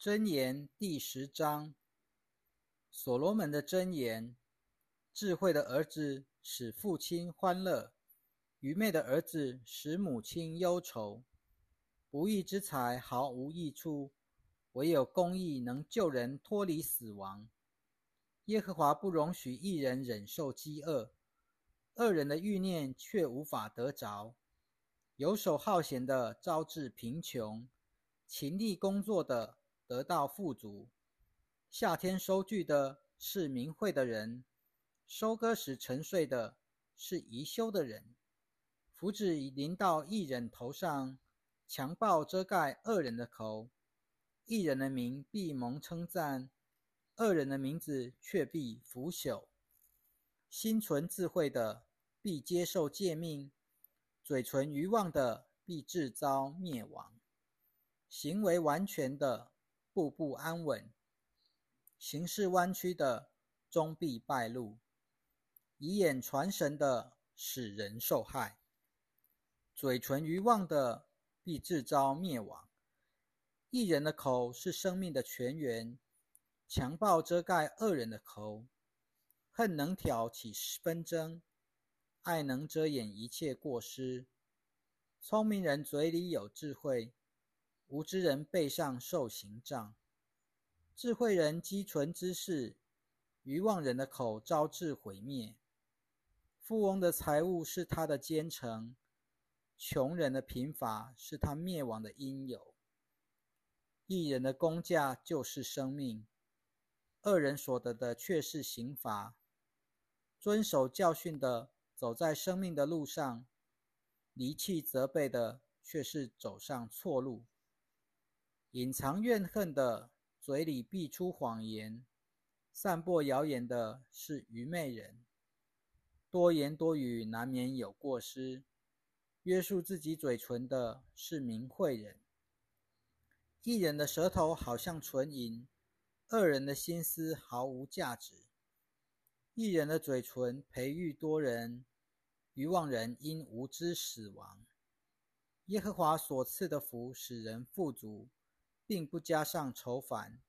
箴言第十章，所罗门的箴言：智慧的儿子使父亲欢乐，愚昧的儿子使母亲忧愁。不义之财毫无益处，唯有公义能救人脱离死亡。耶和华不容许一人忍受饥饿，恶人的欲念却无法得着。游手好闲的招致贫穷，勤力工作的得到富足。夏天收据的是明慧的人，收割时沉睡的是宜修的人。福祉临到一人头上，强暴遮盖恶人的口，一人的名必蒙称赞。恶人的名字却必腐朽。心存智慧的必接受诫命，嘴唇愚妄的必自遭灭亡。行为完全的步步安稳，行事弯曲的终必败露。以眼传神的使人受害，嘴唇愚妄的必自遭灭亡。一人的口是生命的泉源。强暴遮盖恶人的口，恨能挑起纷争，爱能遮掩一切过失。聪明人嘴里有智慧，无知人背上受刑杖。智慧人积存知识，愚妄人的口招致毁灭。富翁的财物是他的奸臣，穷人的贫乏是他灭亡的因由。一人的工价就是生命。恶人所得的却是刑罚。遵守教训的走在生命的路上，离弃责备的却是走上错路。隐藏怨恨的嘴里必出谎言，散播谣言的是愚昧人。多言多语难免有过失，约束自己嘴唇的是明慧人。一人的舌头好像纯银。二人的心思毫无价值，一人的嘴唇培育多人，愚妄人因无知死亡。耶和华所赐的福使人富足，并不加上愁烦。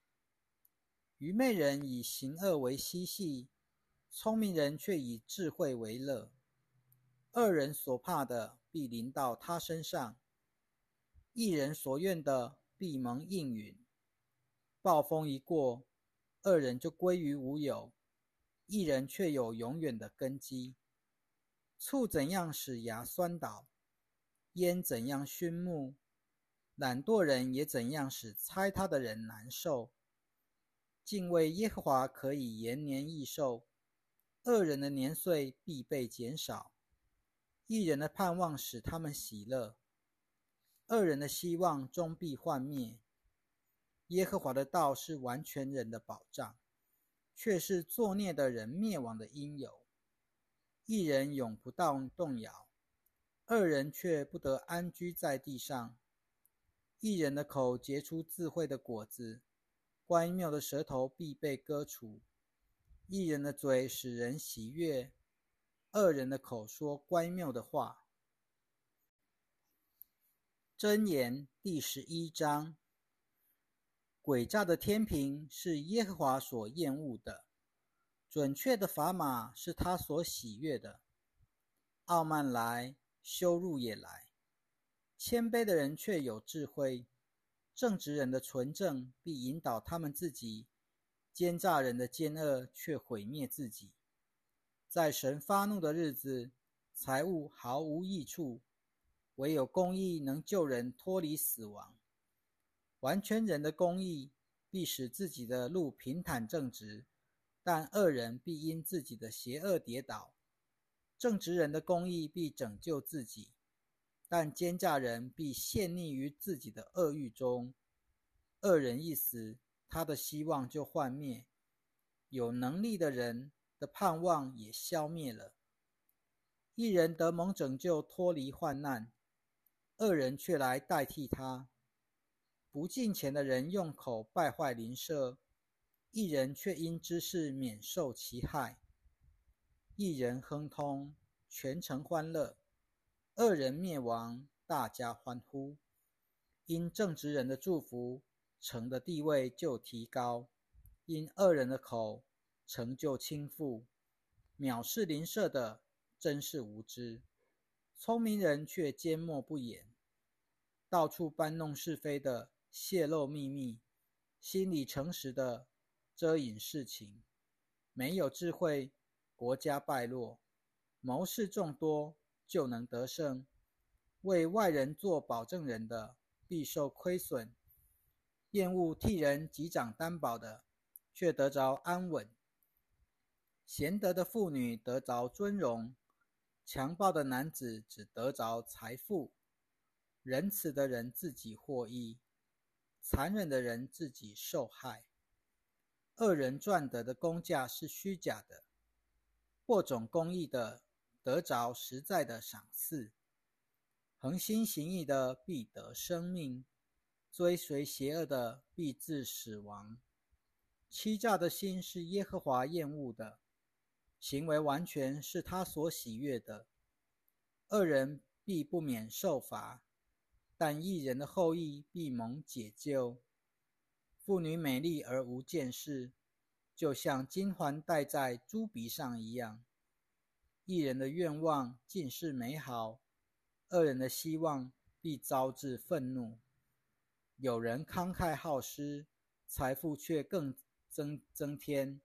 愚昧人以行恶为嬉戏，聪明人却以智慧为乐。恶人所怕的必临到他身上，一人所愿的必蒙应允。暴风一过，二人就归于无有；一人却有永远的根基。醋怎样使牙酸倒，烟怎样熏目，懒惰人也怎样使猜他的人难受。敬畏耶和华可以延年益寿，恶人的年岁必被减少。一人的盼望使他们喜乐，二人的希望终必幻灭。耶和华的道是完全人的保障，却是作孽的人灭亡的因由。一人永不到动摇，二人却不得安居在地上。一人的口结出智慧的果子，乖谬的舌头必被割除。一人的嘴使人喜悦，二人的口说乖谬的话。箴言第十一章。诡诈的天平是耶和华所厌恶的，准确的砝码是他所喜悦的。傲慢来，羞辱也来；谦卑的人却有智慧，正直人的纯正必引导他们自己；奸诈人的奸恶却毁灭自己。在神发怒的日子，财物毫无益处，唯有公义能救人脱离死亡。完全人的公义必使自己的路平坦正直，但恶人必因自己的邪恶跌倒。正直人的公义必拯救自己，但奸诈人必陷溺于自己的恶欲中。恶人一死，他的希望就幻灭；有能力的人的盼望也消灭了。一人得蒙拯救，脱离患难；恶人却来代替他。不敬钱的人用口败坏邻舍，一人却因知识免受其害。一人亨通，全城欢乐；二人灭亡，大家欢呼。因正直人的祝福，城的地位就提高；因恶人的口，城就倾覆。藐视邻舍的，真是无知；聪明人却缄默不言。到处搬弄是非的，泄露秘密；心里诚实的，遮掩事情。没有智慧，国家败落；谋士众多，就能得胜。为外人做保证人的，必受亏损；厌恶替人击掌担保的，却得着安稳。贤德的妇女得着尊荣，强暴的男子只得着财富。仁慈的人自己获益，残忍的人自己受害。恶人赚得的工价是虚假的，播种公益的得着实在的赏赐。恒心行义的必得生命，追随邪恶的必致死亡。欺诈的心是耶和华厌恶的，行为完全是他所喜悦的。恶人必不免受罚，但义人的后裔必蒙解救。妇女美丽而无见识，就像金环戴在猪鼻上一样。一人的愿望尽是美好。恶人的希望必招致愤怒。有人慷慨好施，财富却更增增添；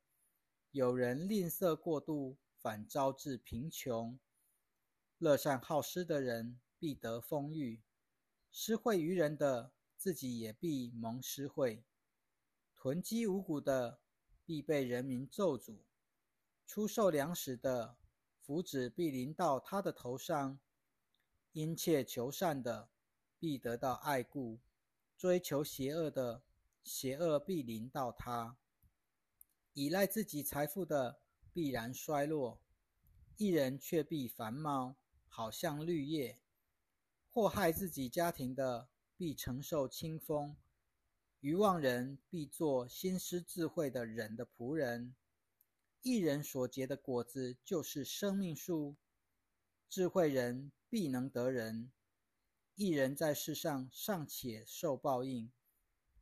有人吝啬过度，反招致贫穷。乐善好施的人必得丰裕，施惠于人的自己也必蒙施惠。囤积五谷的必被人民咒诅，出售粮食的福祉必临到他的头上。殷切求善的，必得到爱顾；追求邪恶的，邪恶必临到他。依赖自己财富的，必然衰落；一人却必繁茂，好像绿叶。祸害自己家庭的，必承受清风；愚妄人必做心思智慧的人的仆人。一人所结的果子，就是生命树；智慧人。必能得人，一人在世上尚且受报应，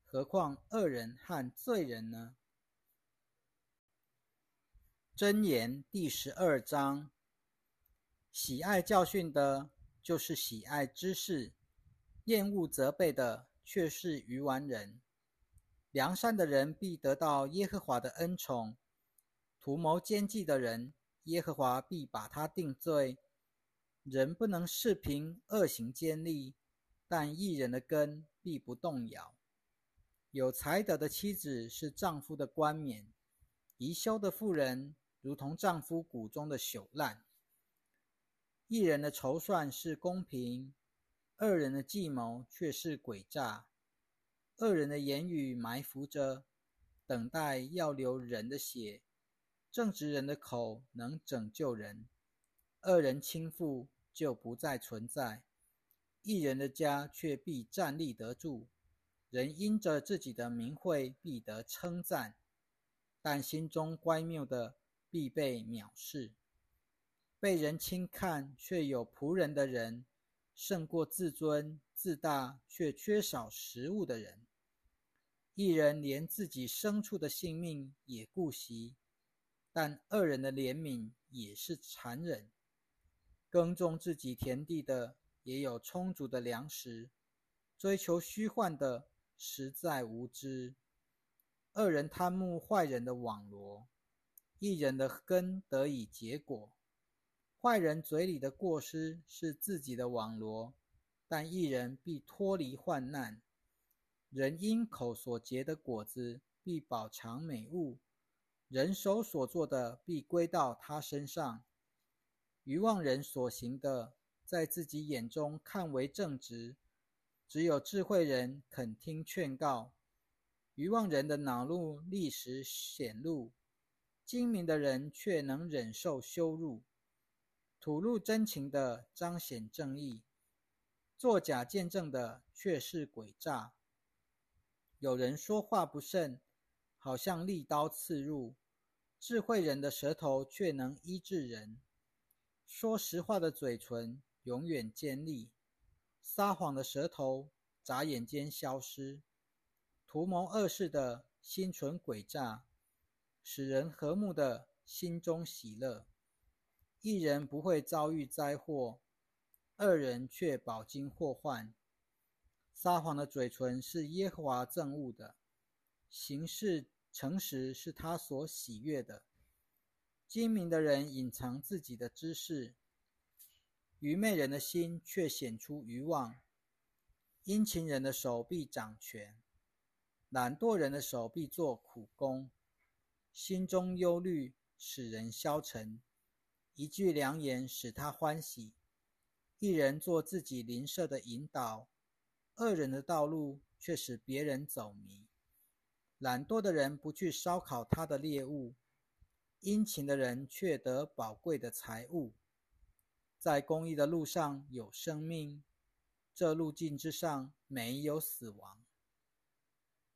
何况恶人和罪人呢？箴言第十二章：喜爱教训的，就是喜爱知识；厌恶责备的，却是愚顽人。良善的人必得到耶和华的恩宠；图谋奸计的人，耶和华必把他定罪。人不能视凭恶行坚立，但一人的根必不动摇。有才德的妻子是丈夫的冠冕，宜修的妇人如同丈夫骨中的朽烂。一人的筹算是公平，二人的计谋却是诡诈。二人的言语埋伏着，等待要流人的血。正直人的口能拯救人。二人倾覆，就不再存在；一人的家却必站立得住。人因着自己的名讳必得称赞，但心中乖谬的必被藐视。被人轻看却有仆人的人，胜过自尊自大却缺少食物的人。一人连自己牲畜的性命也顾惜，但二人的怜悯也是残忍。耕种自己田地的也有充足的粮食，追求虚幻的实在无知。恶人贪慕坏人的网罗，一人的根得以结果。坏人嘴里的过失是自己的网罗，但一人必脱离患难。人因口所结的果子必饱尝美物，人手所做的必归到他身上。愚妄人所行的，在自己眼中看为正直；只有智慧人肯听劝告。愚妄人的恼怒立时显露，精明的人却能忍受羞辱。吐露真情的彰显正义，作假见证的却是诡诈。有人说话不慎，好像利刀刺入；智慧人的舌头却能医治人。说实话的嘴唇永远尖利，撒谎的舌头眨眼间消失。图谋恶事的心存诡诈，使人和睦的心中喜乐。一人不会遭遇灾祸，二人却饱经祸患。撒谎的嘴唇是耶和华憎恶的，行事诚实是他所喜悦的。精明的人隐藏自己的知识，愚昧人的心却显出愚妄。殷勤人的手臂掌权。懒惰人的手臂做苦工，心中忧虑使人消沉。一句良言使他欢喜。一人做自己邻舍的引导，恶人的道路却使别人走迷。懒惰的人不去烧烤他的猎物，殷勤的人却得宝贵的财物。在公益的路上有生命，这路径之上没有死亡。